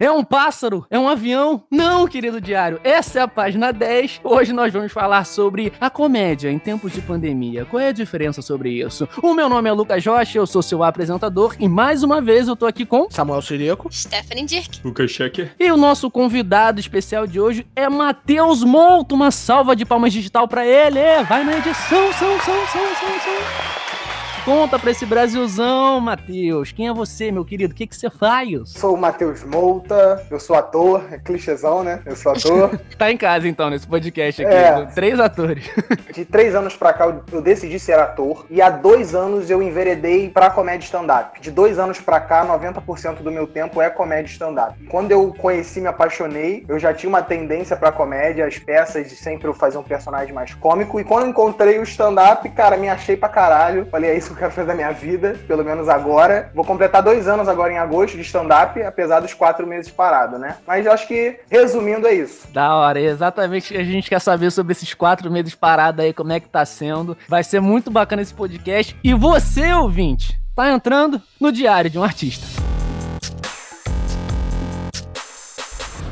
É um pássaro? É um avião? Não, querido diário. Essa é a página 10. Hoje nós vamos falar sobre a comédia em tempos de pandemia. Qual é a diferença sobre isso? O meu nome é Lucas Rocha, eu sou seu apresentador e mais uma vez eu tô aqui com Samuel Sirico, Stephanie Dirk, Lucas Checker. E o nosso convidado especial de hoje é Matheus Molto. Uma salva de palmas digital para ele. Vai na edição, são, são, são, são, são. Conta pra esse Brasilzão, Matheus. Quem é você, meu querido? O que, que você faz? Sou o Matheus Mouta, eu sou ator, é clichêzão, né? Eu sou ator. tá em casa, então, nesse podcast aqui. É. Três atores. De três anos pra cá, eu- decidi ser ator. E há dois anos eu enveredei pra comédia stand-up. De dois anos pra cá, 90% do meu tempo é comédia stand-up. Quando eu conheci, me apaixonei, eu já tinha uma tendência pra comédia, as peças, de sempre eu fazer um personagem mais cômico. E quando eu encontrei o stand-up, cara, me achei pra caralho. Falei, é isso que eu quero fazer da minha vida, pelo menos agora. Vou completar dois anos agora em agosto de stand-up, apesar dos quatro meses parado, né? Mas eu acho que, resumindo, é isso. Da hora, é exatamente a gente quer saber sobre esses quatro meses parados aí, como é que tá sendo. Vai ser muito bacana esse podcast. E você, ouvinte, tá entrando no Diário de um Artista.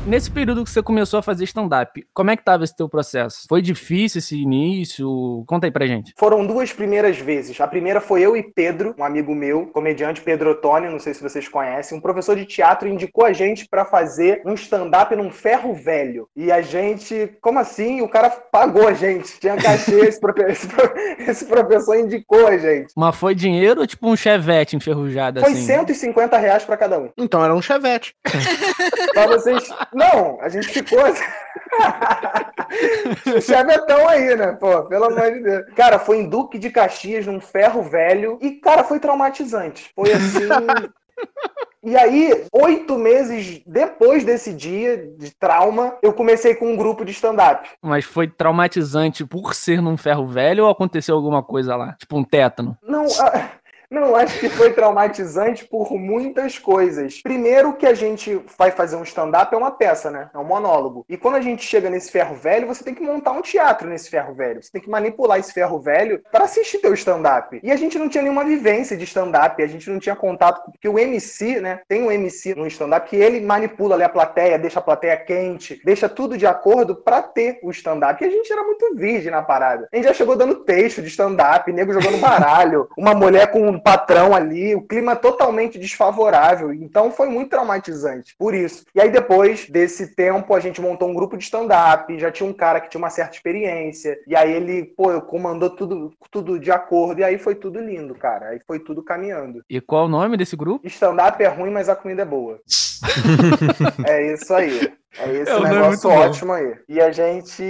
Nesse período que você começou a fazer stand-up, como é que tava esse teu processo? Foi difícil esse início? Conta aí pra gente. Foram duas primeiras vezes. A primeira foi eu e Pedro, um amigo meu, comediante Pedro Ottoni, não sei se vocês conhecem, um professor de teatro indicou a gente pra fazer um stand-up num ferro velho. E a gente, como assim? O cara pagou a gente, tinha cachê, esse, profe- esse pro- esse professor indicou a gente. Mas foi dinheiro ou tipo um chevette enferrujado Foi assim? 150 reais pra cada um. Então era um chevette. Pra vocês. Não, a gente ficou. Chavetão aí, né? Pô, pelo amor de Deus. Cara, foi em Duque de Caxias, num ferro velho. E, cara, foi traumatizante. Foi assim. E aí, oito meses depois desse dia de trauma, eu comecei com um grupo de stand-up. Mas foi traumatizante por ser num ferro velho ou aconteceu alguma coisa lá? Tipo um tétano? Não, ah, não, acho que foi traumatizante por muitas coisas. Primeiro que a gente vai fazer um stand-up é uma peça, né? É um monólogo. E quando a gente chega nesse ferro velho, você tem que montar um teatro nesse ferro velho. Você tem que manipular esse ferro velho para assistir teu stand-up. E a gente não tinha nenhuma vivência de stand-up, a gente não tinha contato, porque o MC, né? Tem um MC no stand-up que ele manipula ali a plateia, deixa a plateia quente, deixa tudo de acordo para ter o stand-up. E a gente era muito virgem na parada. A gente já chegou dando texto de stand-up, nego jogando baralho, uma mulher com um patrão ali, o clima totalmente desfavorável. Então foi muito traumatizante, por isso. E aí depois desse tempo a gente montou um grupo de stand-up, já tinha um cara que tinha uma certa experiência, e aí ele, pô, comandou tudo, tudo de acordo, e aí foi tudo lindo, cara. Aí foi tudo caminhando. E qual o nome desse grupo? Stand-up é ruim, mas a comida é boa. é isso aí. É esse É um nome negócio bom. ótimo aí. E a gente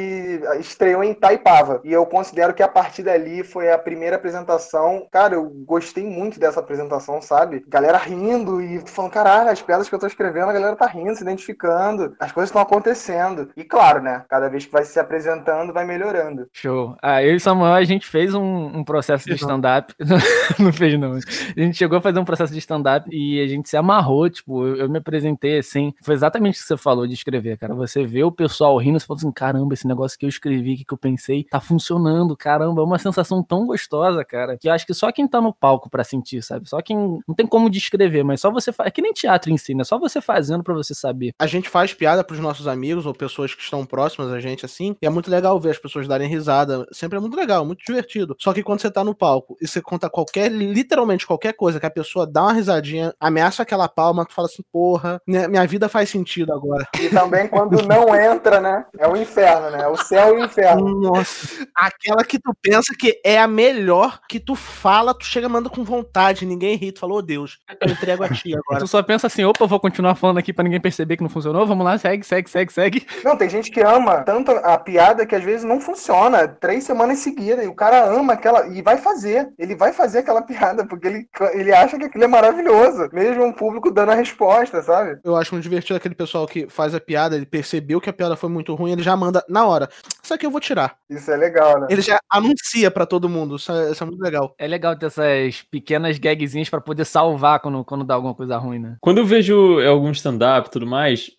estreou em Taipava. E eu considero que a partir dali foi a primeira apresentação. Cara, eu gostei muito dessa apresentação, sabe? Galera rindo e falando, caralho, as piadas que eu tô escrevendo, a galera tá rindo, se identificando. As coisas estão acontecendo. E claro, né? Cada vez que vai se apresentando, vai melhorando. Show. Ah, eu e o Samuel, a gente fez um, um processo de stand-up. não fez, não. A gente chegou a fazer um processo de stand-up e a gente se amarrou, tipo, eu, eu me apresentei assim. Foi exatamente o que você falou de escrever, cara. Você vê o pessoal rindo, você fala assim, caramba, esse negócio que eu escrevi, que, que eu pensei, tá funcionando, caramba. É uma sensação tão gostosa, cara, que eu acho que só quem tá no palco pra sentir, sabe? Só quem. Não tem como descrever, mas só você faz. É que nem teatro em si, né? Só você fazendo pra você saber. A gente faz piada pros nossos amigos ou pessoas que estão próximas a gente, assim, e é muito legal ver as pessoas darem risada. Sempre é muito legal, muito divertido. Só que quando você tá no palco e você conta qualquer, literalmente qualquer coisa, que a pessoa dá uma risadinha, ameaça aquela palma, tu fala assim, porra, minha vida faz sentido agora. Também quando não entra, né? É o inferno, né? É o céu e o inferno. Nossa. Aquela que tu pensa que é a melhor, que tu fala, tu chega manda com vontade, ninguém ri, tu falou, ô Deus, eu entrego a ti agora. Tu só pensa assim, opa, vou continuar falando aqui pra ninguém perceber que não funcionou. Vamos lá, segue, segue, segue, segue. Não, tem gente que ama tanto a piada que às vezes não funciona. Três semanas seguidas. E o cara ama aquela. E vai fazer. Ele vai fazer aquela piada, porque ele, ele acha que aquilo é maravilhoso. Mesmo o público dando a resposta, sabe? Eu acho muito divertido aquele pessoal que faz a piada, ele percebeu que a piada foi muito ruim, ele já manda na hora. Isso aqui eu vou tirar. Isso é legal, né? Ele já anuncia pra todo mundo. Isso é, isso é muito legal. É legal ter essas pequenas gagzinhas pra poder salvar quando, quando dá alguma coisa ruim, né? Quando eu vejo algum stand-up e tudo mais,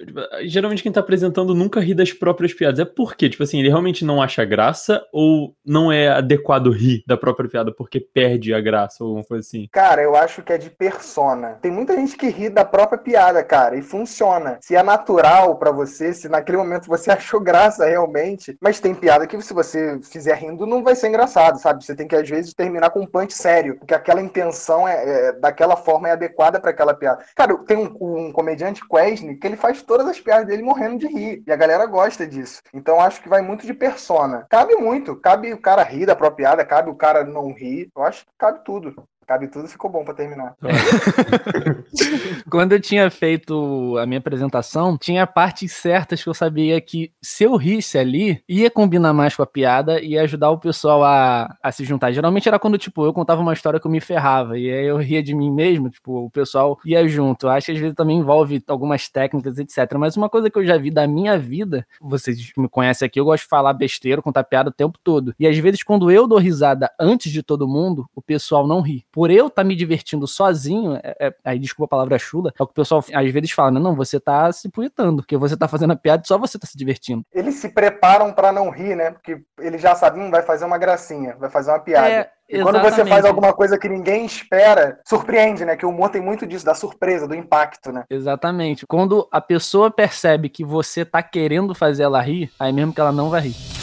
geralmente quem tá apresentando nunca ri das próprias piadas. É por quê? Tipo assim, ele realmente não acha graça ou não é adequado rir da própria piada porque perde a graça ou alguma coisa assim? Cara, eu acho que é de persona. Tem muita gente que ri da própria piada, cara, e funciona. Se é natural pra você, se naquele momento você achou graça realmente, mas tem piada que se você fizer rindo não vai ser engraçado, sabe? Você tem que às vezes terminar com um punch sério, porque aquela intenção é, é daquela forma é adequada pra aquela piada. Cara, tem um, um comediante Quesne que ele faz todas as piadas dele morrendo de rir, e a galera gosta disso. Então acho que vai muito de persona. Cabe muito, cabe o cara rir da própria piada, cabe o cara não rir. Eu acho que cabe tudo. Cabe tudo, ficou bom pra terminar. Quando eu tinha feito a minha apresentação, tinha partes certas que eu sabia que se eu risse ali, ia combinar mais com a piada e ajudar o pessoal a, a se juntar. Geralmente era quando, tipo, eu contava uma história que eu me ferrava e aí eu ria de mim mesmo, tipo, o pessoal ia junto. Acho que às vezes também envolve algumas técnicas, etc. Mas uma coisa que eu já vi da minha vida, vocês me conhecem aqui, eu gosto de falar besteira, contar piada o tempo todo. E às vezes quando eu dou risada antes de todo mundo, o pessoal não ri por eu estar tá me divertindo sozinho, é, é, aí desculpa a palavra chula, é o que o pessoal às vezes fala, não, não você tá se punhetando, porque você tá fazendo a piada e só você tá se divertindo. Eles se preparam para não rir, né? Porque eles já sabiam, vai fazer uma gracinha, vai fazer uma piada. É... E quando você faz alguma coisa que ninguém espera, surpreende, né? Que o humor tem muito disso, da surpresa, do impacto, né? Exatamente. Quando a pessoa percebe que você tá querendo fazer ela rir, aí mesmo que ela não vai rir.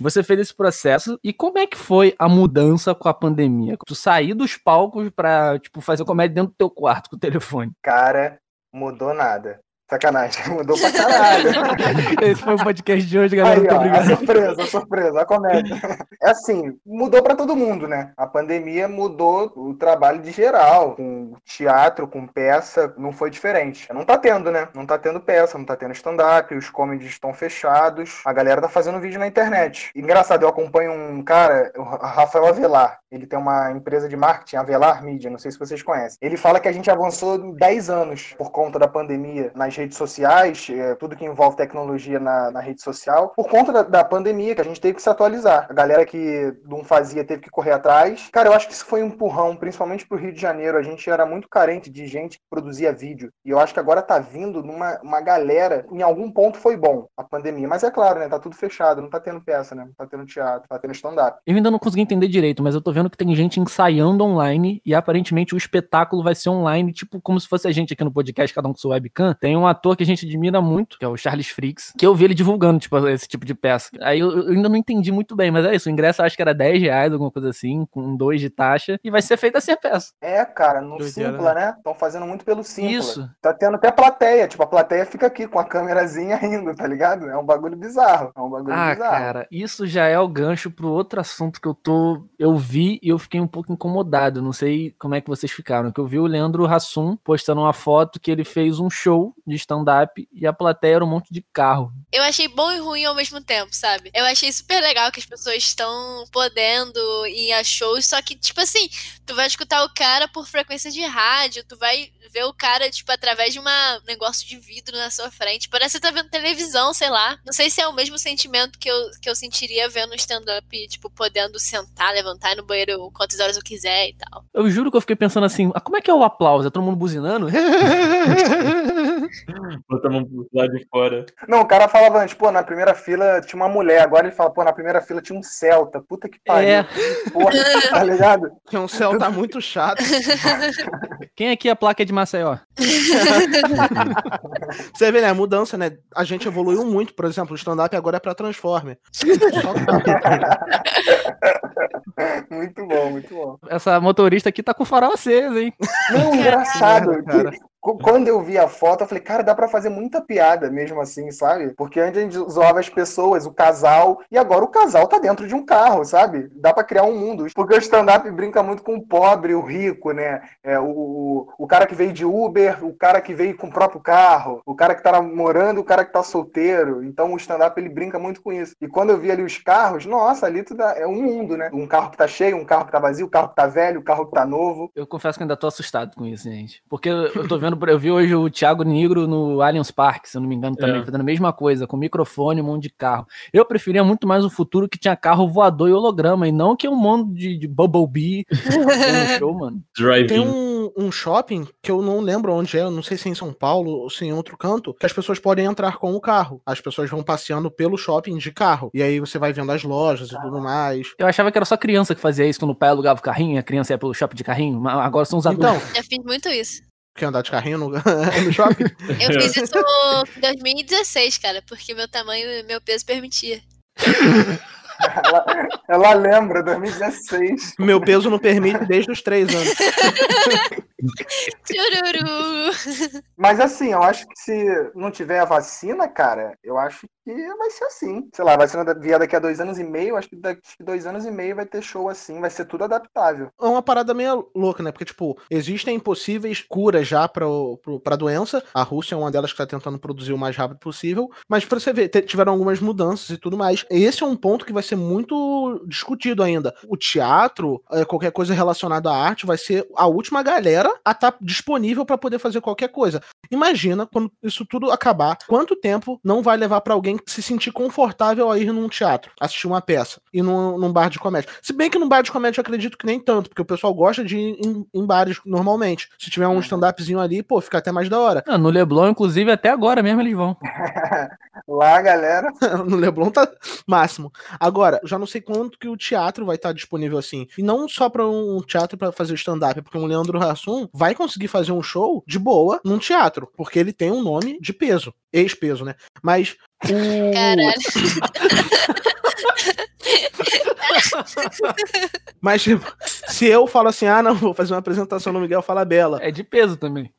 Você fez esse processo e como é que foi a mudança com a pandemia? Tu sair dos palcos pra, tipo, fazer comédia dentro do teu quarto com o telefone. Cara, mudou nada. Sacanagem, mudou pra caralho. Esse foi o podcast de hoje, galera. Aí, Muito ó, obrigado. A surpresa, a surpresa, a comédia. É assim, mudou para todo mundo, né? A pandemia mudou o trabalho de geral, com teatro, com peça, não foi diferente. Não tá tendo, né? Não tá tendo peça, não tá tendo stand-up, os comedies estão fechados, a galera tá fazendo vídeo na internet. Engraçado, eu acompanho um cara, o Rafael Avelar, ele tem uma empresa de marketing, Avelar Media, não sei se vocês conhecem. Ele fala que a gente avançou 10 anos por conta da pandemia nas redes sociais, é, tudo que envolve tecnologia na, na rede social, por conta da, da, pandemia, que a gente teve que se atualizar. A galera que não fazia teve que correr atrás. Cara, eu acho que isso foi um empurrão, principalmente pro Rio de Janeiro. A gente era muito carente de gente que produzia vídeo. E eu acho que agora tá vindo numa uma galera. Em algum ponto foi bom a pandemia. Mas é claro, né? Tá tudo fechado, não tá tendo peça, né? Não tá tendo teatro, tá tendo stand-up. Eu ainda não consegui entender direito, mas eu tô vendo que tem gente ensaiando online e aparentemente o espetáculo vai ser online, tipo como se fosse a gente aqui no podcast, cada um com sua webcam. Tem um ator que a gente admira muito, que é o Charles Fricks, que eu vi ele divulgando, tipo, esse tipo de peça. Aí eu, eu ainda não entendi muito bem, mas é isso. O ingresso acho que era 10 reais, alguma coisa assim, com dois de taxa, e vai ser feita assim a peça. É, cara, no Simpla, né? Estão fazendo muito pelo Simpla. Isso. Tá tendo até plateia, tipo, a plateia fica aqui com a câmerazinha rindo, tá ligado? É um bagulho bizarro. É um bagulho ah, bizarro. cara, isso já é o gancho pro outro assunto que eu tô. Eu vi e eu fiquei um pouco incomodado. Não sei como é que vocês ficaram. Que eu vi o Leandro Hassum postando uma foto que ele fez um show de stand-up e a plateia era um monte de carro. Eu achei bom e ruim ao mesmo tempo, sabe? Eu achei super legal que as pessoas estão podendo ir a shows, só que, tipo assim, tu vai escutar o cara por frequência de rádio, tu vai ver o cara, tipo, através de um negócio de vidro na sua frente. Parece que tá vendo televisão, sei lá. Não sei se é o mesmo sentimento que eu, que eu sentiria vendo stand-up, tipo, podendo sentar, levantar ir no banheiro quantas horas eu quiser e tal. Eu juro que eu fiquei pensando assim, ah, como é que é o aplauso? É todo mundo buzinando? Pro lado de fora. Não, o cara falava antes, pô, na primeira fila tinha uma mulher, agora ele fala, pô, na primeira fila tinha um Celta. Puta que pariu. É. Porra, tá ligado? Tinha um Celta muito chato. Quem aqui a placa é de Maceió? Você vê, né? A mudança, né? A gente evoluiu muito, por exemplo, o stand-up agora é pra Transformer. muito bom, muito bom. Essa motorista aqui tá com o farol aceso, hein? Não, engraçado. Cara quando eu vi a foto, eu falei, cara, dá para fazer muita piada mesmo assim, sabe? Porque antes a gente zoava as pessoas, o casal, e agora o casal tá dentro de um carro, sabe? Dá para criar um mundo. Porque o stand-up brinca muito com o pobre, o rico, né? É, o, o cara que veio de Uber, o cara que veio com o próprio carro, o cara que tá namorando, o cara que tá solteiro. Então o stand-up ele brinca muito com isso. E quando eu vi ali os carros, nossa, ali tudo é um mundo, né? Um carro que tá cheio, um carro que tá vazio, um carro que tá velho, um carro que tá novo. Eu confesso que ainda tô assustado com isso, gente. Porque eu tô vendo fazendo. Eu vi hoje o Thiago Negro no Allianz Park, se eu não me engano, também, É. fazendo a mesma coisa, com microfone, um monte de carro. Eu preferia muito mais o futuro que tinha carro voador e holograma, e não que um monte de, de Bumblebee no show, mano. Tem um, um shopping que eu não lembro onde é, eu não sei se é em São Paulo ou se é em outro canto, que as pessoas podem entrar com o carro. As pessoas vão passeando pelo shopping de carro. E aí você vai vendo as lojas e tudo mais. Eu achava que era só criança que fazia isso quando o pai alugava o carrinho, a criança ia pelo shopping de carrinho, mas agora são os adultos. Então, Já fiz muito isso. Quer andar de carrinho no, no shopping? Eu fiz isso em 2016, cara, porque meu tamanho e meu peso permitia. Ela, ela lembra, 2016. Meu peso não permite desde os três anos. Mas assim, eu acho que se não tiver a vacina, cara, eu acho que vai ser assim. Sei lá, a vacina da- vier daqui a dois anos e meio, acho que daqui a dois anos e meio vai ter show assim, vai ser tudo adaptável. É uma parada meio louca, né? Porque, tipo, existem possíveis curas já pra, pra doença. A Rússia é uma delas que tá tentando produzir o mais rápido possível. Mas pra você ver, tiveram algumas mudanças e tudo mais. E esse é um ponto que vai ser muito discutido ainda. O teatro, é, qualquer coisa relacionada à arte, vai ser a última galera a estar disponível pra poder fazer qualquer coisa. Imagina quando isso tudo acabar, quanto tempo não vai levar pra alguém se sentir confortável a ir num teatro, assistir uma peça e num, num bar de comédia. Se bem que num bar de comédia eu acredito que nem tanto, porque o pessoal gosta de ir em, em bares normalmente. Se tiver um stand-upzinho ali, pô, fica até mais da hora. Ah, no Leblon, inclusive, até agora mesmo eles vão. Lá, galera, no Leblon tá máximo. Agora, já não sei quanto que o teatro vai estar disponível assim. E não só para um teatro para fazer stand-up, porque o Leandro Hassum vai conseguir fazer um show de boa num teatro, porque ele tem um nome de peso, ex-peso, né? Mas Caralho. Mas tipo, se eu falo assim, ah, não, vou fazer uma apresentação no Miguel Fala Bela. É de peso também.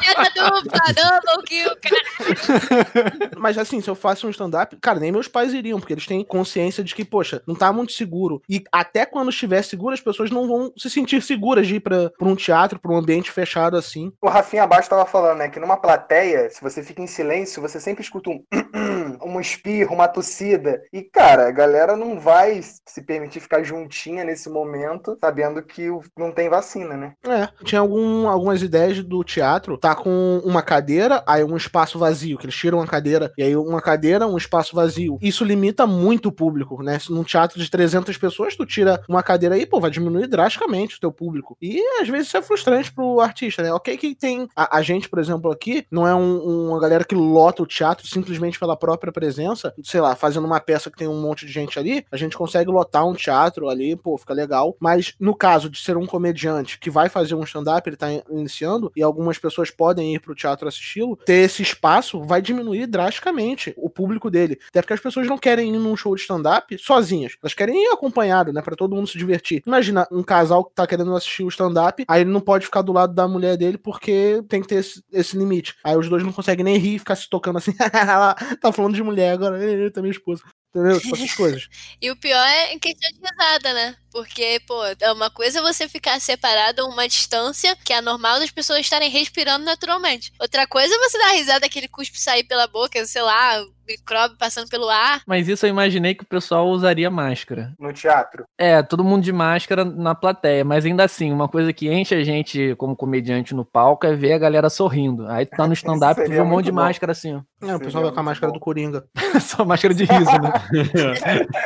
Piada dupla, double kill, cara. Mas assim, se eu faço um stand-up, cara, nem meus pais iriam, porque eles têm consciência de que, poxa, não tá muito seguro. E até quando estiver seguro, as pessoas não vão se sentir seguras de ir pra, pra um teatro, pra um ambiente fechado assim. o Rafinha abaixo tava falando, né, que numa plateia, se você fica em silêncio, você sempre escuta um um espirro, uma tossida. E, cara, a galera não vai se permitir ficar juntinha nesse momento, sabendo que não tem vacina, né? É, tinha algum, algumas ideias do teatro, tá com uma cadeira, aí um espaço vazio, que eles tiram uma cadeira, e aí uma cadeira, um espaço vazio. Isso limita muito o público, né? Num teatro de 300 pessoas, tu tira uma cadeira aí, pô, vai diminuir drasticamente o teu público. E às vezes isso é frustrante pro artista, né? Ok que tem... A, a gente, por exemplo, aqui, não é um- uma galera que lota o teatro simplesmente pela própria presença, sei lá, fazendo uma peça que tem um monte de gente ali, a gente consegue lotar um teatro ali, pô, fica legal. Mas no caso de ser um comediante que vai fazer um stand-up, ele tá iniciando, e algumas pessoas podem ir pro teatro assisti-lo, ter esse espaço vai diminuir drasticamente o público dele. Até porque as pessoas não querem ir num show de stand-up sozinhas. Elas querem ir acompanhado, né? Pra todo mundo se divertir. Imagina um casal que tá querendo assistir o stand-up, aí ele não pode ficar do lado da mulher dele porque tem que ter esse, esse limite. Aí os dois não conseguem nem rir ficar se tocando assim. Tá falando de mulher agora, eita, minha esposa. Entendeu? Essas coisas. E o pior é em questão de risada, né? Porque, pô, é uma coisa você ficar separado a uma distância que é normal das pessoas estarem respirando naturalmente. Outra coisa é você dar risada, aquele cuspe sair pela boca, sei lá, micróbio passando pelo ar. Mas isso eu imaginei que o pessoal usaria máscara. No teatro. É, todo mundo de máscara na plateia, mas ainda assim, uma coisa que enche a gente como comediante no palco é ver a galera sorrindo. Aí tu tá no stand-up, tu vê um monte de bom. máscara assim, ó. É, o pessoal vai com a máscara do Coringa. Só máscara de riso, né?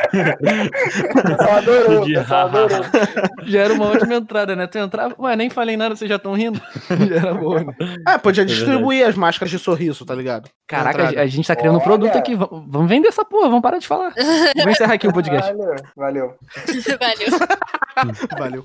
O pessoal adorou, o De pessoal haha. adorou. Já era uma ótima entrada, né? Tu entrava, ué, nem falei nada, vocês já estão rindo. Já era boa, né? É, podia É distribuir as máscaras de sorriso, tá ligado? Caraca, a, a gente tá criando um produto aqui. v- Vamos vender essa porra, vamos parar de falar. Vou encerrar aqui o podcast. Valeu, valeu. Valeu. Valeu.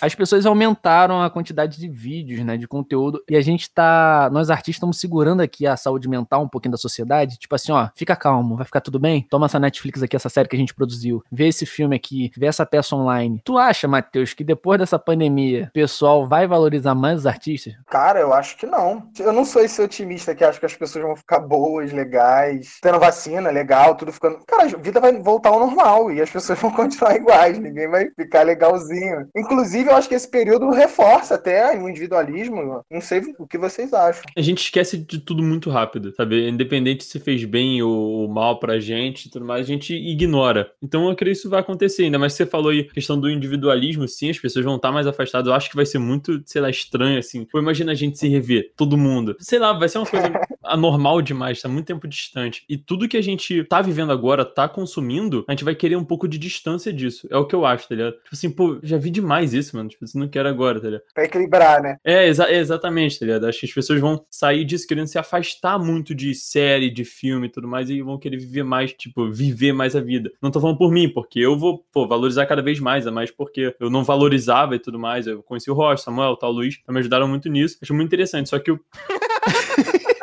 As pessoas aumentaram a quantidade de vídeos, né, de conteúdo, e a gente tá, nós artistas estamos segurando aqui a saúde mental um pouquinho da sociedade, tipo assim, ó, fica calmo, vai ficar tudo bem? Toma essa Netflix aqui, essa série que a gente produziu, vê esse filme aqui, vê essa peça online. Tu acha, Matheus, que depois dessa pandemia, o pessoal vai valorizar mais os artistas? Cara, eu acho que não. Eu não sou esse otimista que acha que as pessoas vão ficar boas, legais, tendo vacina, legal, tudo ficando. Cara, a vida vai voltar ao normal e as pessoas vão continuar iguais, ninguém vai ficar legalzinho. Inclusive, Inclusive, eu acho que esse período reforça até o individualismo. Não sei o que vocês acham. A gente esquece de tudo muito rápido, sabe? Independente se fez bem ou mal pra gente e tudo mais, a gente ignora. Então eu creio que isso vai acontecer ainda. Mas você falou aí, questão do individualismo, sim, as pessoas vão estar mais afastadas. Eu acho que vai ser muito, sei lá, estranho, assim. Pô, imagina a gente se rever, todo mundo. Sei lá, vai ser uma coisa anormal demais, tá muito tempo distante. E tudo que a gente tá vivendo agora, tá consumindo, a gente vai querer um pouco de distância disso. É o que eu acho, tá ligado? Tipo assim, pô, já vi demais isso, mano. Tipo, não quero agora, tá ligado? Pra equilibrar, né? É, exa exatamente, tá ligado? Acho que as pessoas vão sair disso querendo se afastar muito de série, de filme e tudo mais, e vão querer viver mais, tipo, viver mais a vida. Não tô falando por mim, porque eu vou, pô, valorizar cada vez mais, é mais porque eu não valorizava e tudo mais. Eu conheci o Rocha, Samuel, o tal Luiz, me ajudaram muito nisso. Acho muito interessante, só que eu.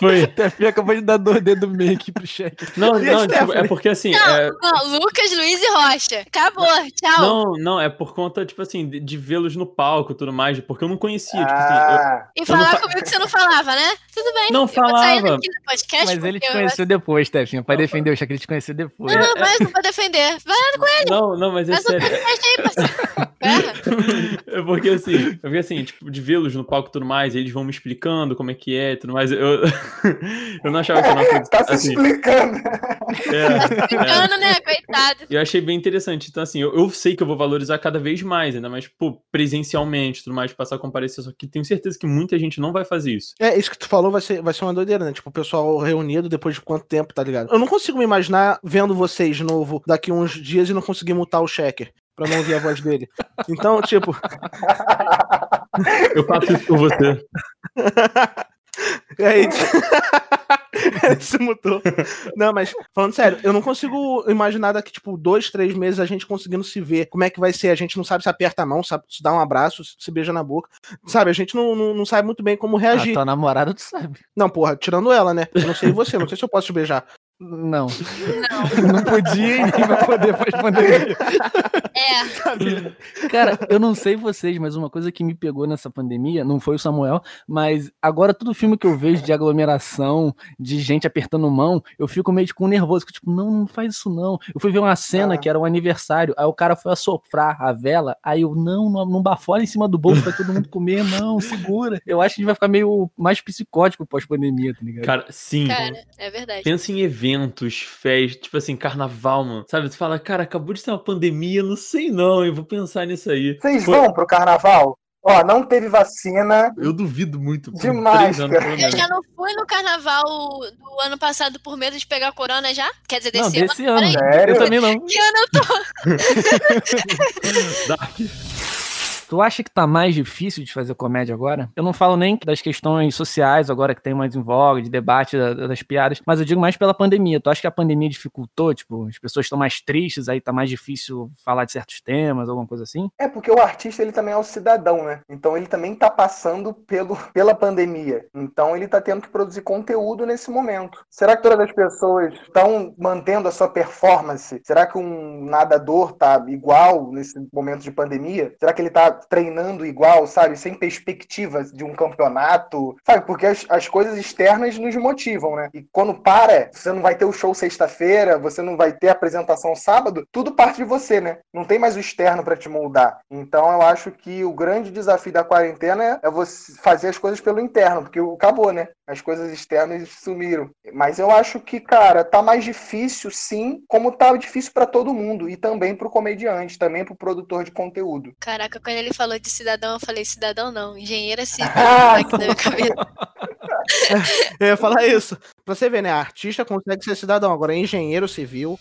foi? Tefinha acabou de dar dois dedos meio aqui pro cheque. Não, não, tipo, é porque assim. Não, é- não, Lucas, Luiz e Rocha. Acabou, tchau. Não, não, é por conta, tipo assim, de, de vê-los no palco e tudo mais, porque eu não conhecia, tipo assim, eu- Ah, E eu falar não fa- comigo que você não falava, né? Tudo bem. Não eu vou sair falava. daqui do podcast Mas ele te eu- conheceu depois, Tefinha. Pode defender o cheque, ele te conheceu depois. Não, mas não vou defender. Vai, Não, não, mas é sério. aí, Ferra. É porque assim, é porque assim, tipo, de vê-los no palco e tudo mais, eles vão me explicando como é que é e tudo mais. Eu, eu não achava que era uma coisa tá se assim. explicando. é, é. Brincando, né? Coitado. Eu achei bem interessante. Então, assim, eu, eu sei que eu vou valorizar cada vez mais, ainda mais, pô, presencialmente, tudo mais, passar a comparecer. Só que tenho certeza que muita gente não vai fazer isso. É, isso que tu falou vai ser, vai ser uma doideira, né? Tipo, o pessoal reunido depois de quanto tempo, tá ligado? Eu não consigo me imaginar vendo vocês de novo daqui uns dias e não conseguir mutar o checker. Pra não ouvir a voz dele. Então, tipo, Eu faço isso por você. E aí, ele se mutou. Não, mas falando sério, eu não consigo imaginar daqui, tipo, dois, três meses a gente conseguindo se ver. Como é que vai ser? A gente não sabe se aperta a mão, sabe se dá um abraço, se beija na boca. Sabe, a gente não, não, não sabe muito bem como Ah, reagir. tua namorada, tu sabe. Não, porra, tirando ela, né? Eu não sei você, não sei se eu posso te beijar. Não. Não podia e nem vai poder pós-pandemia. É. Cara, eu não sei vocês, mas uma coisa que me pegou nessa pandemia, não foi o Samuel, mas agora todo filme que eu vejo de aglomeração, de gente apertando mão, eu fico meio com nervoso, que, tipo, não, não faz isso não. Eu fui ver uma cena Ah. que era um aniversário, aí o cara foi assoprar a vela, aí eu, não, não, não bafola em cima do bolso pra todo mundo comer, não, segura. Eu acho que a gente vai ficar meio mais psicótico pós-pandemia, tá ligado? Cara, sim. Cara, é verdade. Pensa em eventos, festas, tipo assim, carnaval, mano. Sabe? Tu fala, cara, acabou de ter uma pandemia, não sei não, eu vou pensar nisso aí. Vocês Pô, vão pro carnaval? Ó, não teve vacina. Eu duvido muito. Demais, anos, Eu já não fui no carnaval do ano passado por medo de pegar corona já? Quer dizer, Não, desse, desse ano. ano. Sério? Eu também não. que ano eu tô? Dark. Tu acha que tá mais difícil de fazer comédia agora? Eu não falo nem das questões sociais agora que tem mais em voga, de debate da- das piadas, mas eu digo mais pela pandemia. Tu acha que a pandemia dificultou? Tipo, as pessoas estão mais tristes, aí tá mais difícil falar de certos temas, alguma coisa assim? É porque o artista ele também é o cidadão, né? Então ele também tá passando pelo, pela pandemia. Então ele tá tendo que produzir conteúdo nesse momento. Será que todas as pessoas estão mantendo a sua performance? Será que um nadador tá igual nesse momento de pandemia? Será que ele tá treinando igual, sabe? Sem perspectiva de um campeonato? Sabe? Porque as, as coisas externas nos motivam, né? E quando para, você não vai ter o show sexta-feira, você não vai ter a apresentação sábado, tudo parte de você, né? Não tem mais o externo para te moldar. Então eu acho que o grande desafio da quarentena é você fazer as coisas pelo interno, porque acabou, né? As coisas externas sumiram. Mas eu acho que, cara, tá mais difícil, sim, como tá difícil para todo mundo e também pro comediante, também pro produtor de conteúdo. Caraca, quando ele falou de cidadão, eu falei cidadão não, engenheira civil. Ah, aqui na minha cabeça. Eu ia falar isso. Pra você ver, né? Artista consegue ser cidadão, agora é engenheiro civil.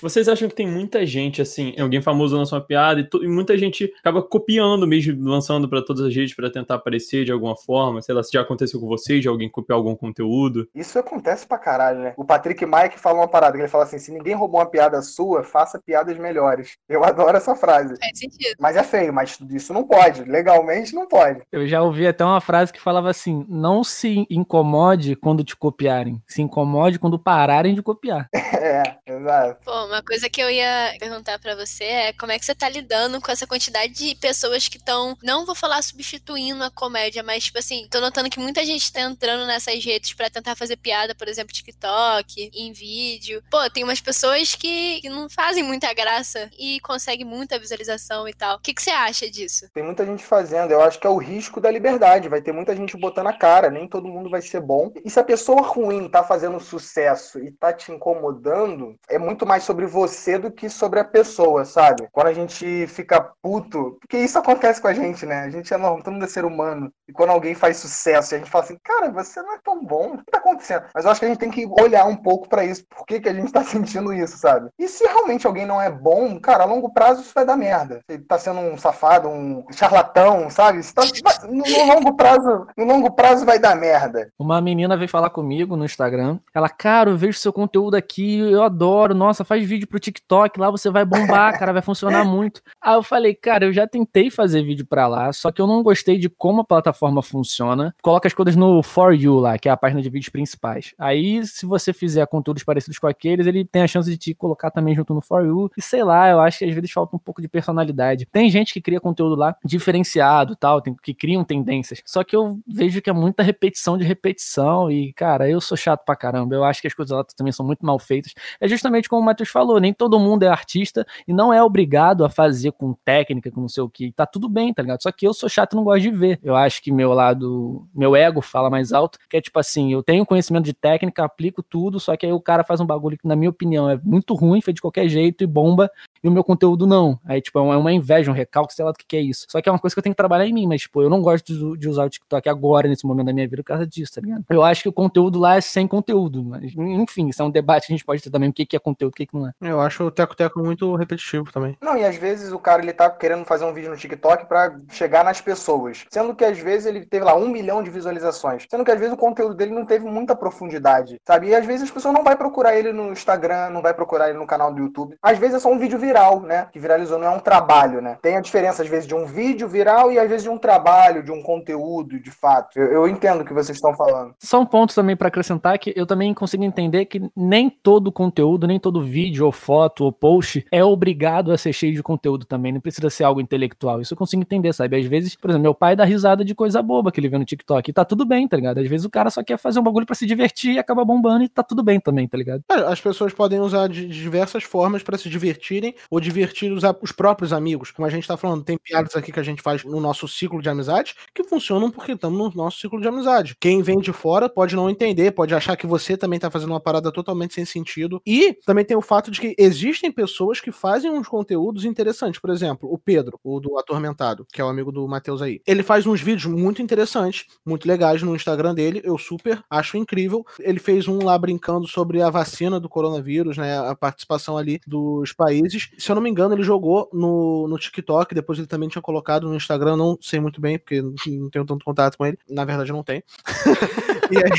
Vocês acham que tem muita gente, assim, alguém famoso lança uma piada e, e muita gente acaba copiando mesmo, lançando pra todas as redes pra tentar aparecer de alguma forma? Sei lá, se já aconteceu com vocês, de alguém copiar algum conteúdo. Isso acontece pra caralho, né? O Patrick Mike fala uma parada, que ele fala assim, se ninguém roubou uma piada sua, faça piadas melhores. Eu adoro essa frase. Faz sentido. Mas é feio, mas isso não pode. Legalmente não pode. Eu já ouvi até uma frase que falava assim: não se incomode quando te copiarem, se incomode quando pararem de copiar. É, Exato. Pô, uma coisa que eu ia perguntar pra você é como é que você tá lidando com essa quantidade de pessoas que estão, não vou falar substituindo a comédia, mas tipo assim, tô notando que muita gente tá entrando nessas redes pra tentar fazer piada, por exemplo, TikTok, em vídeo. Pô, tem umas pessoas que, que não fazem muita graça e conseguem muita visualização e tal. O que, que você acha disso? Tem muita gente fazendo. Eu acho que é o risco da liberdade. Vai ter muita gente botando a cara. Nem todo mundo vai ser bom. E se a pessoa ruim tá fazendo sucesso e tá te incomodando, é muito mais sobre você do que sobre a pessoa, sabe? Quando a gente fica puto, porque isso acontece com a gente, né? A gente é normal, todo mundo é ser humano. E quando alguém faz sucesso, a gente fala assim, cara, você não é tão bom. O que tá acontecendo? Mas eu acho que a gente tem que olhar um pouco pra isso. Por que, que a gente tá sentindo isso, sabe? E se realmente alguém não é bom, cara, a longo prazo isso vai dar merda. Você tá sendo um safado, um charlatão, sabe? Tá, no, no longo prazo, no longo prazo vai dar merda. Uma menina veio falar comigo no Instagram. Ela, cara, eu vejo seu conteúdo aqui, eu adoro. Nossa, faz vídeo pro TikTok, lá você vai bombar, cara, vai funcionar muito. Aí eu falei, cara, eu já tentei fazer vídeo pra lá, só que eu não gostei de como a plataforma funciona. Coloca as coisas no For You lá, que é a página de vídeos principais. Aí, se você fizer conteúdos parecidos com aqueles, ele tem a chance de te colocar também junto no For You. E sei lá, eu acho que às vezes falta um pouco de personalidade. Tem gente que cria conteúdo lá diferenciado tal, tem, que criam tendências. Só que eu vejo que é muita repetição de repetição. E, cara, eu sou chato pra caramba. Eu acho que as coisas lá também são muito mal feitas. É justamente como o Matheus falou, nem todo mundo é artista e não é obrigado a fazer com técnica, com não sei o que. Tá tudo bem, tá ligado? Só que eu sou chato e não gosto de ver. Eu acho que meu lado, meu ego fala mais alto, que é tipo assim, eu tenho conhecimento de técnica, aplico tudo, só que aí o cara faz um bagulho que, na minha opinião, é muito ruim, feito de qualquer jeito e bomba, e o meu conteúdo não. Aí, tipo, é uma inveja, um recalque, sei lá do que, que é isso. Só que é uma coisa que eu tenho que trabalhar em mim, mas, tipo, eu não gosto de, usar o TikTok agora, nesse momento da minha vida, por causa disso, tá ligado? Eu acho que o conteúdo lá é sem conteúdo, mas, enfim, isso é um debate que a gente pode ter também, que, que é conteúdo, o que, que não é. Eu acho o teco-teco muito repetitivo também. Não, e às vezes o cara ele tá querendo fazer um vídeo no TikTok pra chegar nas pessoas. Sendo que às vezes ele teve lá um milhão de visualizações. Sendo que às vezes o conteúdo dele não teve muita profundidade, sabe? E às vezes as pessoas não vai procurar ele no Instagram, não vai procurar ele no canal do YouTube. Às vezes é só um vídeo viral, né? Que viralizou, não é um trabalho, né? Tem a diferença às vezes de um vídeo viral e às vezes de um trabalho, de um conteúdo, de fato. Eu, eu entendo o que vocês estão falando. Só um ponto também para acrescentar que eu também consigo entender que nem todo conteúdo, nem todo vídeo ou foto ou post é obrigado a ser cheio de conteúdo também, não precisa ser algo intelectual. Isso eu consigo entender, sabe? Às vezes, por exemplo, meu pai dá risada de coisa boba que ele vê no TikTok e tá tudo bem, tá ligado? Às vezes o cara só quer fazer um bagulho para se divertir e acaba bombando e tá tudo bem também, tá ligado? É, as pessoas podem usar de diversas formas para se divertirem ou divertir os, os próprios amigos. Como a gente tá falando, tem piadas aqui que a gente faz no nosso ciclo de amizade que funcionam porque estamos no nosso ciclo de amizade. Quem vem de fora pode não entender, pode achar que você também tá fazendo uma parada totalmente sem sentido. E também tem o fato de que existem pessoas que fazem uns conteúdos interessantes. Por exemplo, o Pedro, o do Atormentado, que é o amigo do Matheus aí. Ele faz uns vídeos muito interessantes, muito legais no Instagram dele. Eu super acho incrível. Ele fez um lá brincando sobre a vacina do coronavírus, né? A participação ali dos países. Se eu não me engano, ele jogou no, no TikTok, depois ele também tinha colocado no Instagram, não sei muito bem, porque não tenho tanto contato com ele. Na verdade, não tenho. e aí,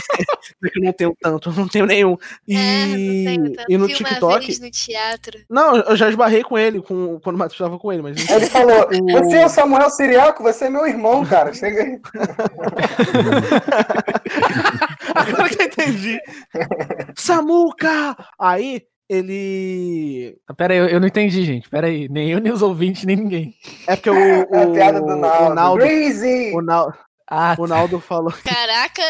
eu não tenho tanto, não tenho nenhum. E, É, não tenho tanto. E no TikTok. No teatro. Não, eu já esbarrei com ele com, quando o Matheus estava com ele, mas. Ele falou: O- Você é o Samuel Siriaco, você é meu irmão, cara. Chega aí. Agora que eu entendi. Samuca! Aí ele. Ah, Pera aí, eu, eu não entendi, gente. Pera aí. Nem eu, nem os ouvintes, nem ninguém. É porque o. É a o- piada do o Naldo. Naldo. Crazy! O Naldo, Ah, o Naldo falou. Caraca,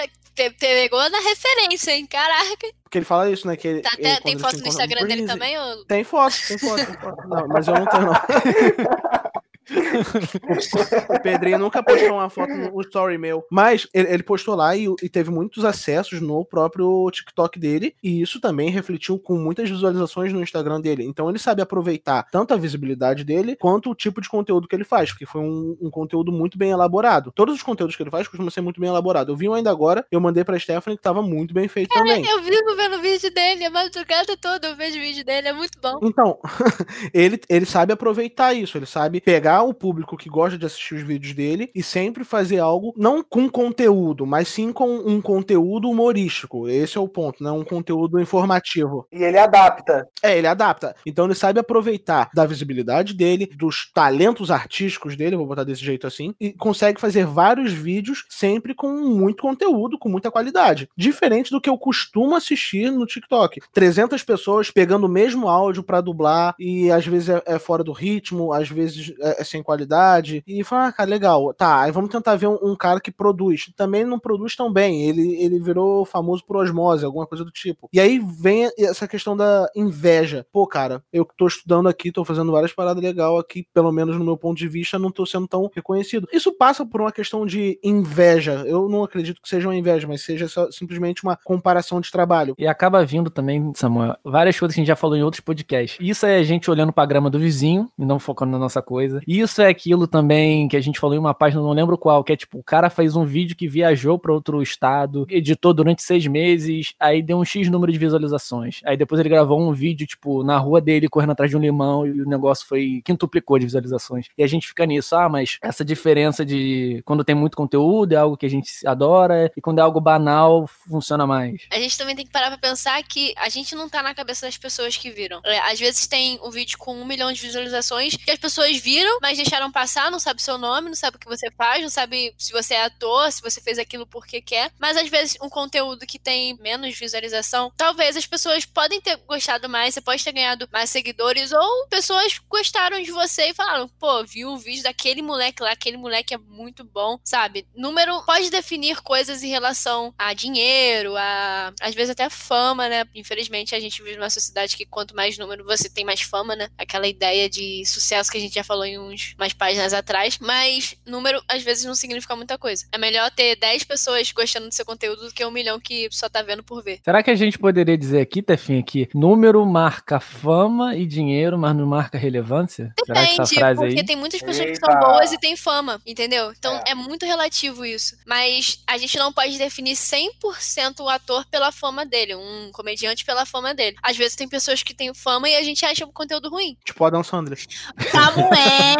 pegou na referência, hein? Caraca. Porque ele fala isso, né? Que ele, Tá ele, tem foto no Instagram dele também? Ou... Tem foto, tem foto, tem foto. Não, mas eu não tenho, não. o Pedrinho nunca postou uma foto no story meu. Mas ele, ele postou lá e, e teve muitos acessos no próprio TikTok dele. E isso também refletiu com muitas visualizações no Instagram dele. Então ele sabe aproveitar tanto a visibilidade dele quanto o tipo de conteúdo que ele faz. Porque foi um, um conteúdo muito bem elaborado. Todos os conteúdos que ele faz costumam ser muito bem elaborados. Eu vi um ainda agora, eu mandei pra Stephanie que tava muito bem feito também. Eu vivo vendo o vídeo dele, a madrugada toda eu vejo o vídeo dele, é muito bom. Então, ele, ele sabe aproveitar isso, ele sabe pegar o público que gosta de assistir os vídeos dele e sempre fazer algo não com conteúdo, mas sim com um conteúdo humorístico. Esse é o ponto, não um conteúdo informativo. E ele adapta. É, ele adapta. Então ele sabe aproveitar da visibilidade dele, dos talentos artísticos dele, vou botar desse jeito assim, e consegue fazer vários vídeos sempre com muito conteúdo, com muita qualidade. Diferente do que eu costumo assistir no TikTok. 300 pessoas pegando o mesmo áudio para dublar e às vezes é, é, fora do ritmo, às vezes é, sem qualidade. E fala, ah, cara, legal. Tá, aí vamos tentar ver um, um, cara que produz. Também não produz tão bem. Ele, ele virou famoso por osmose, alguma coisa do tipo. E aí vem essa questão da inveja. Pô, cara, eu tô estudando aqui, tô fazendo várias paradas legais aqui, pelo menos no meu ponto de vista, não tô sendo tão reconhecido. Isso passa por uma questão de inveja. Eu não acredito que seja uma inveja, mas seja só, simplesmente uma comparação de trabalho. E acaba vindo também, Samuel, várias coisas que a gente já falou em outros podcasts. Isso é a gente olhando pra grama do vizinho e não focando na nossa coisa. Isso é aquilo também que a gente falou em uma página, não lembro qual, que é tipo, o cara fez um vídeo que viajou para outro estado, editou durante seis meses, aí deu um X número de visualizações. Aí depois ele gravou um vídeo, tipo, na rua dele correndo atrás de um limão e o negócio foi quintuplicou de visualizações. E a gente fica nisso, ah, mas essa diferença de quando tem muito conteúdo é algo que a gente adora e quando é algo banal funciona mais. A gente também tem que parar pra pensar que a gente não tá na cabeça das pessoas que viram. É, às vezes tem um vídeo com um milhão de visualizações que as pessoas viram, mas deixaram passar, não sabe seu nome, não sabe o que você faz, não sabe se você é ator, se você fez aquilo porque quer. Mas às vezes um conteúdo que tem menos visualização, talvez as pessoas podem ter gostado mais, você pode ter ganhado mais seguidores, ou pessoas gostaram de você e falaram, pô, viu o vídeo daquele moleque lá, aquele moleque é muito bom, sabe? Número pode definir coisas em relação a dinheiro, a às vezes até fama, né? Infelizmente a gente vive numa sociedade que quanto mais número você tem mais fama, né? Aquela ideia de sucesso que a gente já falou em mais páginas atrás, mas número às vezes não significa muita coisa. É melhor ter 10 pessoas gostando do seu conteúdo do que um milhão que só tá vendo por ver. Será que a gente poderia dizer aqui, Tefinha, que número marca fama e dinheiro, mas não marca relevância? Depende, Será que essa frase porque aí... tem muitas pessoas Eita. que são boas e têm fama, entendeu? Então é. é muito relativo isso. Mas a gente não pode definir 100% o ator pela fama dele, um comediante pela fama dele. Às vezes tem pessoas que têm fama e a gente acha o conteúdo ruim. Tipo o Adam Sandler. Samuel!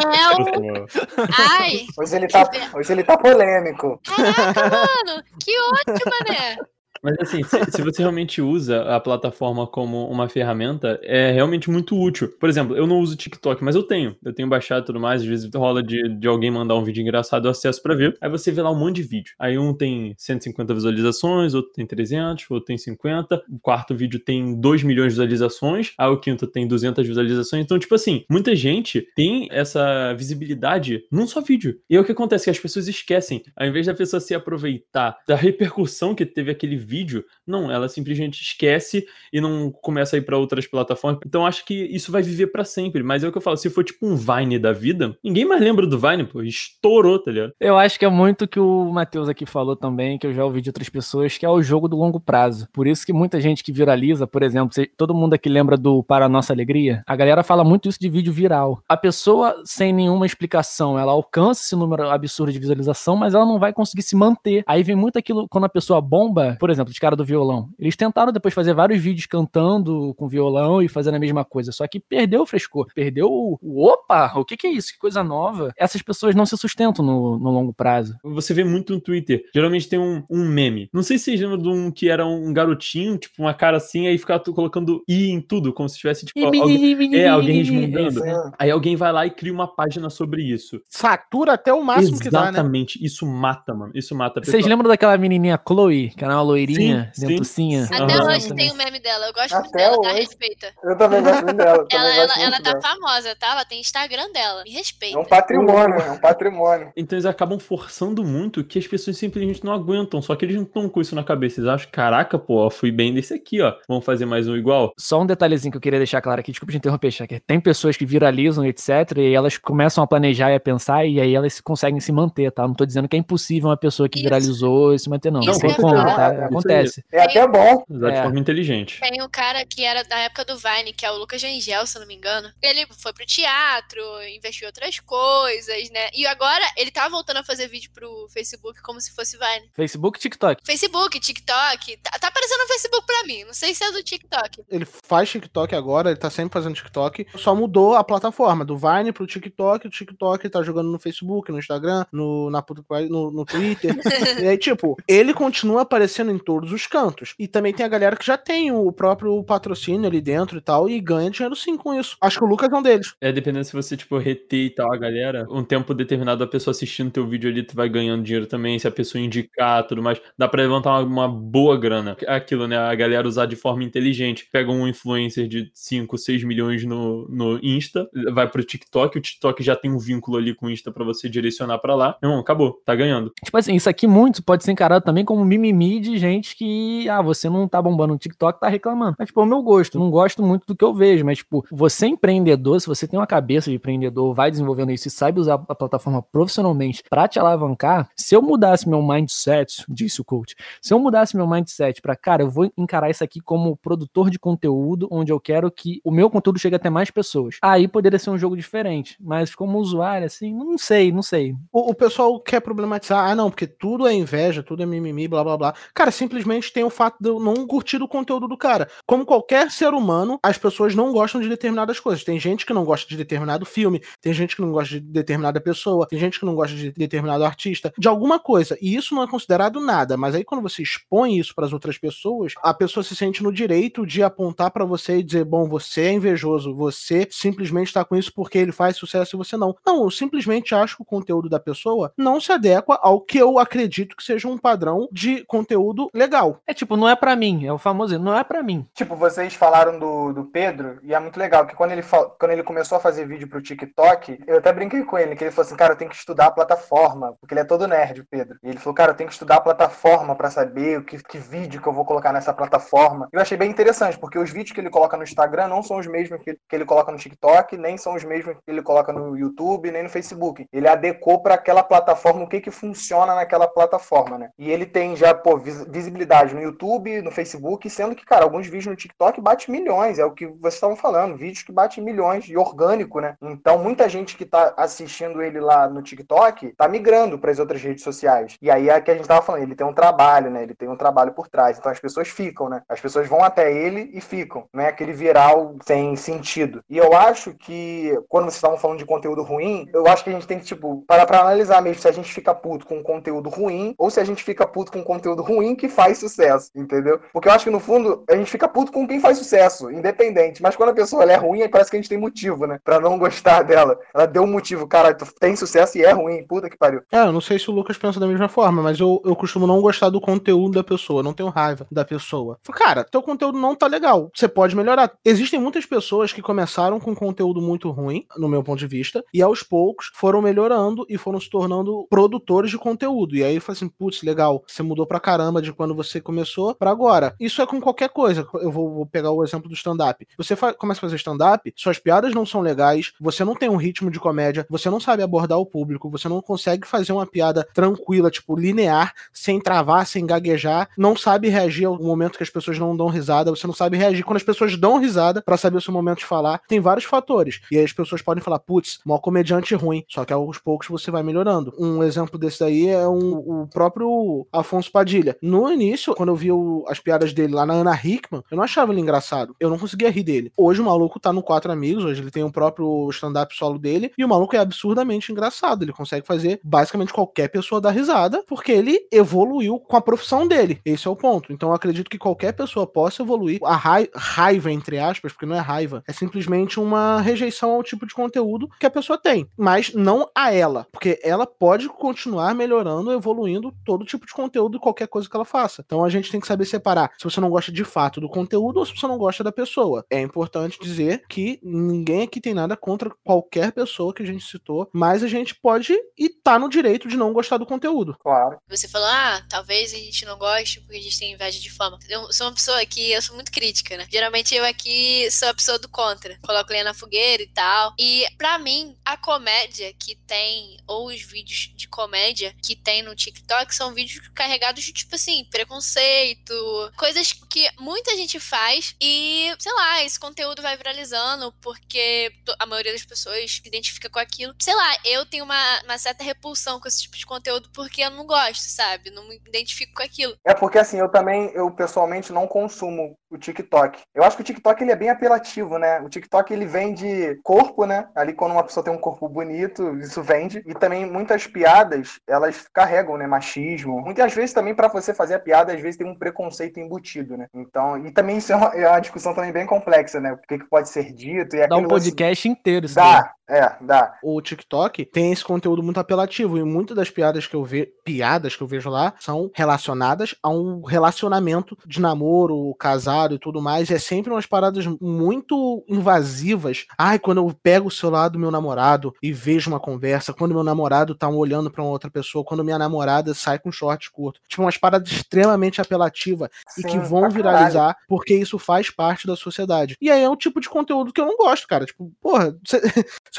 Ai! Hoje ele tá, hoje ele tá polêmico. Caraca, mano! Que ótimo, né? Mas assim, se, se, você realmente usa a plataforma como uma ferramenta, é realmente muito útil. Por exemplo, eu não uso TikTok, mas eu tenho. Eu tenho baixado tudo mais. Às vezes rola de, de alguém mandar um vídeo engraçado, eu acesso pra ver. Aí você vê lá um monte de vídeo. Aí um tem 150 visualizações, outro tem 300, outro tem 50. O quarto vídeo tem 2 milhões de visualizações. Aí o quinto tem 200 visualizações. Então, tipo assim, muita gente tem essa visibilidade num só vídeo. E é o que acontece, que as pessoas esquecem. Ao invés da pessoa se aproveitar da repercussão que teve aquele vídeo, vídeo. Não, ela simplesmente esquece e não começa a ir para outras plataformas. Então acho que isso vai viver para sempre. Mas é o que eu falo, se for tipo um Vine da vida, ninguém mais lembra do Vine, pô, estourou, tá ligado? Eu acho que é muito que o Matheus aqui falou também, que eu já ouvi de outras pessoas, que é o jogo do longo prazo. Por isso que muita gente que viraliza, por exemplo, todo mundo aqui lembra do Para Nossa Alegria, a galera fala muito isso de vídeo viral. A pessoa, sem nenhuma explicação, ela alcança esse número absurdo de visualização, mas ela não vai conseguir se manter. Aí vem muito aquilo, quando a pessoa bomba, por exemplo, exemplo, os caras do violão. Eles tentaram depois fazer vários vídeos cantando com violão e fazendo a mesma coisa, só que perdeu o frescor, perdeu o, opa, o que, que é isso? Que coisa nova. Essas pessoas não se sustentam no, no longo prazo. Você vê muito no Twitter, geralmente tem um, um meme. Não sei se vocês lembram de um que era um garotinho, tipo uma cara assim, aí ficava colocando i em tudo, como se tivesse tipo alguém, é, alguém resmungando. Aí alguém vai lá e cria uma página sobre isso. Satura até o máximo Exatamente. que dá, né? Exatamente. Isso mata, mano. Isso mata. Vocês lembram daquela menininha Chloe, que era uma loirinha? Loirinha, sim, dentucinha. Até uhum. hoje tem o meme dela. Eu gosto Até muito dela, tá? Respeita. Eu também gosto muito dela. ela ela, ela tá dela. famosa, tá? Ela tem Instagram dela. Me respeita. É um patrimônio, é um patrimônio. Então eles acabam forçando muito que as pessoas simplesmente não aguentam. Só que eles não estão com isso na cabeça. Eles acham, caraca, pô, fui bem desse aqui, ó. Vamos fazer mais um igual. Só um detalhezinho que eu queria deixar claro aqui. Desculpa te interromper, Shaker. Tem pessoas que viralizam, etc. E elas começam a planejar e a pensar. E aí elas conseguem se manter, tá? Não tô dizendo que é impossível uma pessoa que isso. viralizou se manter, não. Isso não, tem como, tá? Acontece. É até bom. Usar de É. forma inteligente. Tem um cara que era da época do Vine, que é o Lucas Gengel, se eu não me engano. Ele foi pro teatro, investiu em outras coisas, né? E agora ele tá voltando a fazer vídeo pro Facebook como se fosse Vine. Facebook e TikTok. Facebook, TikTok, tá, tá aparecendo no Facebook pra mim. Não sei se é do TikTok. Ele faz TikTok agora, ele tá sempre fazendo TikTok. Só mudou a plataforma, do Vine pro TikTok. O TikTok tá jogando no Facebook, no Instagram, no, na, no, no Twitter. e aí, tipo, ele continua aparecendo em todos os cantos. E também tem a galera que já tem o próprio patrocínio ali dentro e tal, e ganha dinheiro sim com isso. Acho que o Lucas é um deles. É, dependendo se você, tipo, reter e tal a galera, um tempo determinado a pessoa assistindo teu vídeo ali, tu vai ganhando dinheiro também, se a pessoa indicar tudo mais, dá pra levantar uma, uma boa grana. É Aquilo, né, a galera usar de forma inteligente. Pega um influencer de 5, 6 milhões no, no Insta, vai pro TikTok, o TikTok já tem um vínculo ali com o Insta pra você direcionar pra lá. Meu irmão, acabou, tá ganhando. Tipo assim, isso aqui muito pode ser encarado também como mimimi de gente que, ah, você não tá bombando no TikTok, tá reclamando. Mas, tipo, é o meu gosto. Não gosto muito do que eu vejo, mas, tipo, você é empreendedor, se você tem uma cabeça de empreendedor, vai desenvolvendo isso e sabe usar a plataforma profissionalmente pra te alavancar, se eu mudasse meu mindset, disse o coach, se eu mudasse meu mindset pra, cara, eu vou encarar isso aqui como produtor de conteúdo, onde eu quero que o meu conteúdo chegue até mais pessoas. Aí poderia ser um jogo diferente. Mas como usuário, assim, não sei, não sei. O, o pessoal quer problematizar, ah, não, porque tudo é inveja, tudo é mimimi, blá blá blá. Cara, simplesmente tem o fato de eu não curtir o conteúdo do cara. Como qualquer ser humano, as pessoas não gostam de determinadas coisas. Tem gente que não gosta de determinado filme, tem gente que não gosta de determinada pessoa, tem gente que não gosta de determinado artista, de alguma coisa. E isso não é considerado nada. Mas aí quando você expõe isso para as outras pessoas, a pessoa se sente no direito de apontar para você e dizer, bom, você é invejoso, você simplesmente tá com isso porque ele faz sucesso e você não. Não, eu simplesmente acho que o conteúdo da pessoa não se adequa ao que eu acredito que seja um padrão de conteúdo legal. É tipo, não é pra mim, é o famoso, não é pra mim. Tipo, vocês falaram do, do Pedro, e é muito legal, que quando ele, quando ele começou a fazer vídeo pro TikTok, eu até brinquei com ele, que ele falou assim, cara, eu tenho que estudar a plataforma, porque ele é todo nerd, o Pedro. E ele falou, cara, eu tenho que estudar a plataforma pra saber o que, que vídeo que eu vou colocar nessa plataforma. Eu achei bem interessante, porque os vídeos que ele coloca no Instagram não são os mesmos que, que ele coloca no TikTok, nem são os mesmos que ele coloca no YouTube, nem no Facebook. Ele adequou pra aquela plataforma, o que que funciona naquela plataforma, né? E ele tem já, pô, vis- visibilidade no YouTube, no Facebook, sendo que, cara, alguns vídeos no TikTok bate milhões, é o que vocês estavam falando, vídeos que batem milhões, e orgânico, né? Então, muita gente que tá assistindo ele lá no TikTok tá migrando para as outras redes sociais. E aí é que a gente tava falando, ele tem um trabalho, né? Ele tem um trabalho por trás. Então as pessoas ficam, né? As pessoas vão até ele e ficam, não é aquele viral sem sentido. E eu acho que quando vocês estavam falando de conteúdo ruim, eu acho que a gente tem que, tipo, parar pra analisar mesmo se a gente fica puto com conteúdo ruim ou se a gente fica puto com conteúdo ruim que faz sucesso, entendeu? Porque eu acho que no fundo a gente fica puto com quem faz sucesso, independente. Mas quando a pessoa é ruim, parece que a gente tem motivo, né? Pra não gostar dela. Ela deu um motivo, cara, tu tem sucesso e é ruim, puta que pariu. É, eu não sei se o Lucas pensa da mesma forma, mas eu, eu costumo não gostar do conteúdo da pessoa, não tenho raiva da pessoa. Cara, teu conteúdo não tá legal, você pode melhorar. Existem muitas pessoas que começaram com conteúdo muito ruim, no meu ponto de vista, e aos poucos foram melhorando e foram se tornando produtores de conteúdo. E aí falei assim, putz, legal, você mudou pra caramba de quando você começou pra agora. Isso é com qualquer coisa. Eu vou, vou pegar o exemplo do stand-up. Você começa a fazer stand-up, suas piadas não são legais, você não tem um ritmo de comédia, você não sabe abordar o público, você não consegue fazer uma piada tranquila, tipo, linear, sem travar, sem gaguejar, não sabe reagir ao momento que as pessoas não dão risada, você não sabe reagir quando as pessoas dão risada pra saber o seu momento de falar. Tem vários fatores. E aí as pessoas podem falar, putz, mó comediante ruim. Só que aos poucos você vai melhorando. Um exemplo desse daí é um- o próprio Afonso Padilha. No início, quando eu vi o- as piadas dele lá na Ana Hickman, eu não achava ele engraçado. Eu não conseguia rir dele. Hoje o maluco tá no Quatro Amigos, hoje ele tem o próprio stand-up solo dele, e o maluco é absurdamente engraçado. Ele consegue fazer basicamente qualquer pessoa dar risada, porque ele evoluiu com a profissão dele. Esse é o ponto. Então eu acredito que qualquer pessoa possa evoluir. A rai- raiva, entre aspas, porque não é raiva, é simplesmente uma rejeição ao tipo de conteúdo que a pessoa tem, mas não a ela, porque ela pode continuar melhorando, evoluindo todo tipo de conteúdo qualquer coisa que ela faça. Então a gente tem que saber separar se você não gosta de fato do conteúdo ou se você não gosta da pessoa. É importante dizer que ninguém aqui tem nada contra qualquer pessoa que a gente citou, mas a gente pode e tá no direito de não gostar do conteúdo. Claro. Você falou, ah, talvez a gente não goste porque a gente tem inveja de fama. Eu sou uma pessoa que eu sou muito crítica, né? Geralmente eu aqui sou a pessoa do contra. Coloco lenha na fogueira e tal. E pra mim, a comédia que tem, ou os vídeos de comédia que tem no TikTok, são vídeos carregados de, tipo assim, preconceito, coisas que muita gente faz e, sei lá, esse conteúdo vai viralizando porque a maioria das pessoas se identifica com aquilo. Sei lá, eu tenho uma, uma certa repulsão com esse tipo de conteúdo porque eu não gosto, sabe? Não me identifico com aquilo. É porque assim, eu também, eu pessoalmente não consumo o TikTok. Eu acho que o TikTok ele é bem apelativo, né? O TikTok ele vende corpo, né? Ali quando uma pessoa tem um corpo bonito, isso vende. E também muitas piadas, elas carregam, né, machismo. Muitas vezes também para você fazer a piada, às vezes tem um preconceito embutido, né? Então, e também isso é uma, é uma discussão também bem complexa, né? O que, que pode ser dito e Dá um podcast inteiro isso daí. É, dá. O TikTok tem esse conteúdo muito apelativo e muitas das piadas que eu vejo, piadas que eu vejo lá são relacionadas a um relacionamento de namoro, casado e tudo mais. E é sempre umas paradas muito invasivas. Ai, quando eu pego o celular do meu namorado e vejo uma conversa, quando meu namorado tá olhando pra uma outra pessoa, quando minha namorada sai com short curto. Tipo, umas paradas extremamente apelativas e que vão pra viralizar porque isso faz parte da sociedade. E aí é o tipo de conteúdo que eu não gosto, cara. Tipo, porra, cê-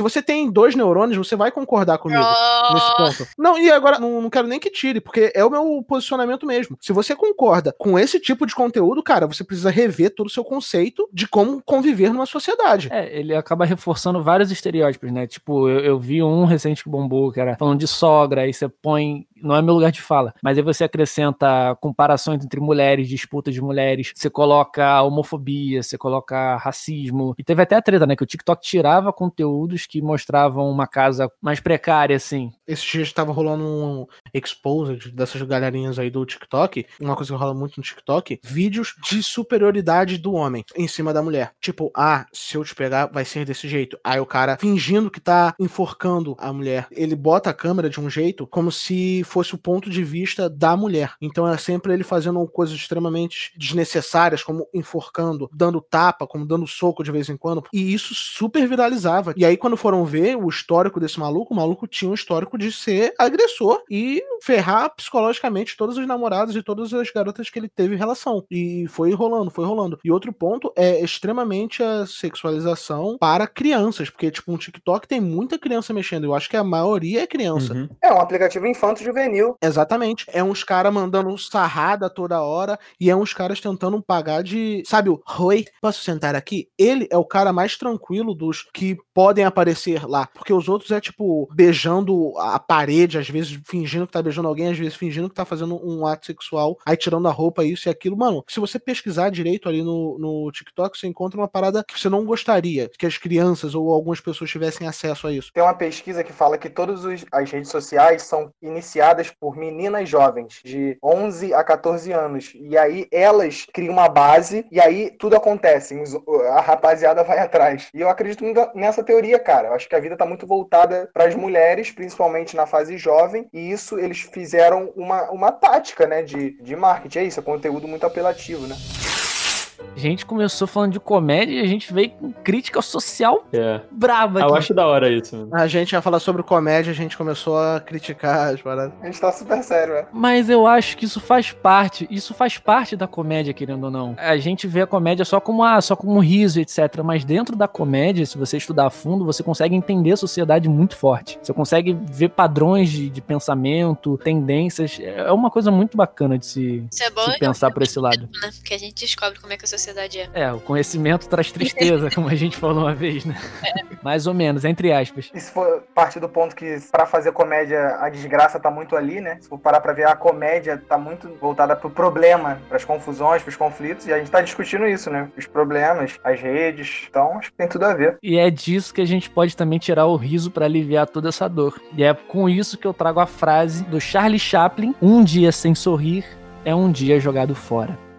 se você tem dois neurônios, você vai concordar comigo nesse Oh, ponto. Não, e agora não, não quero nem que tire, porque é o meu posicionamento mesmo. Se você concorda com esse tipo de conteúdo, cara, você precisa rever todo o seu conceito de como conviver numa sociedade. É, ele acaba reforçando vários estereótipos, né? Tipo, eu, eu vi um recente que bombou, que era falando de sogra, aí você põe. Não é meu lugar de fala, mas aí você acrescenta comparações entre mulheres, disputas de mulheres, você coloca homofobia, você coloca racismo. E teve até a treta, né? Que o TikTok tirava conteúdos que mostravam uma casa mais precária, assim. Esses dias estava rolando um exposed dessas galerinhas aí do TikTok, uma coisa que rola muito no TikTok, vídeos de superioridade do homem em cima da mulher. Tipo, ah, se eu te pegar, vai ser desse jeito. Aí o cara fingindo que tá enforcando a mulher. Ele bota a câmera de um jeito como se fosse o ponto de vista da mulher. Então é sempre ele fazendo coisas extremamente desnecessárias, como enforcando, dando tapa, como dando soco de vez em quando. E isso super viralizava. E aí, quando foram ver o histórico desse maluco, o maluco tinha um histórico de ser agressor e ferrar psicologicamente todas as namoradas e todas as garotas que ele teve relação. E foi rolando, foi rolando. E outro ponto é extremamente a sexualização para crianças, porque, tipo, um TikTok tem muita criança mexendo. Eu acho que a maioria é criança. Uhum. É um aplicativo infanto-juvenil. Exatamente. É uns caras mandando sarrada toda hora e é uns caras tentando pagar de. Sabe o Oi, posso sentar aqui? Ele é o cara mais tranquilo dos que podem aparecer lá. Porque os outros é tipo beijando a parede, às vezes fingindo que tá beijando alguém, às vezes fingindo que tá fazendo um ato sexual, aí tirando a roupa, isso e aquilo. Mano, se você pesquisar direito ali no, no TikTok, você encontra uma parada que você não gostaria que as crianças ou algumas pessoas tivessem acesso a isso. Tem uma pesquisa que fala que todas as redes sociais são iniciadas por meninas jovens, de 11 a 14 anos. E aí elas criam uma base e aí tudo acontece. A rapaziada vai atrás. E eu acredito nessa teoria, cara. Eu acho que a vida tá muito voltada para as mulheres, principalmente na fase jovem. E isso eles fizeram uma, uma tática, né, de, de marketing. É isso, é conteúdo muito apelativo, né? A gente começou falando de comédia e a gente veio com crítica social É. braba Ah, aqui. eu acho da hora isso, mano. A gente ia falar sobre comédia, a gente começou a criticar as paradas. A gente tá super sério, né? Mas eu acho que isso faz parte, isso faz parte da comédia, querendo ou não. A gente vê a comédia só como ah, só como um riso, etc. Mas dentro da comédia, se você estudar a fundo, você consegue entender a sociedade muito forte. Você consegue ver padrões de, de pensamento, tendências. É uma coisa muito bacana de se, Isso é bom, se pensar por esse lado. né? Porque a gente descobre como é que a sociedade é. É, o conhecimento traz tristeza, como a gente falou uma vez, né? Mais ou menos, entre aspas. E se for partir do ponto que pra fazer comédia a desgraça tá muito ali, né? Se for parar pra ver a comédia tá muito voltada pro problema, pras confusões, pros conflitos, e a gente tá discutindo isso, né? Os problemas, as redes, então acho que tem tudo a ver. E é disso que a gente pode também tirar o riso pra aliviar toda essa dor. E é com isso que eu trago a frase do Charlie Chaplin: Um dia sem sorrir é um dia jogado fora.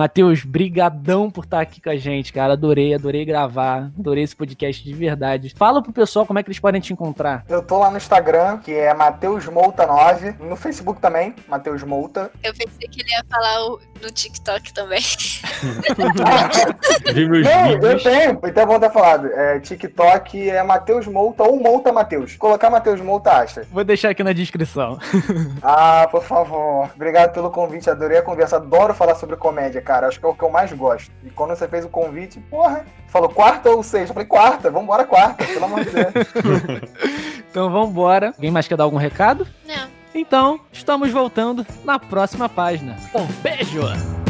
Matheus, brigadão por estar aqui com a gente, cara. Adorei, adorei gravar. Adorei esse podcast de verdade. Fala pro pessoal como é que eles podem te encontrar. Eu tô lá no Instagram, que é Mateus Mouta 9, no Facebook também, Mateus Mouta. Eu pensei que ele ia falar o- no TikTok também. Não, eu tenho, então bom ter falado. É, TikTok é Mateus Mouta ou Mouta Mateus. Colocar Mateus Mouta acha. Vou deixar aqui na descrição. Ah, por favor. Obrigado pelo convite, adorei a conversa. Adoro falar sobre comédia, cara. Acho que é o que eu mais gosto. E quando você fez o convite, porra, falou quarta ou sexta? Eu falei quarta, vambora quarta, pelo amor de Deus. Então vambora. Alguém mais quer dar algum recado? Não. Então, estamos voltando na próxima página. Um beijo!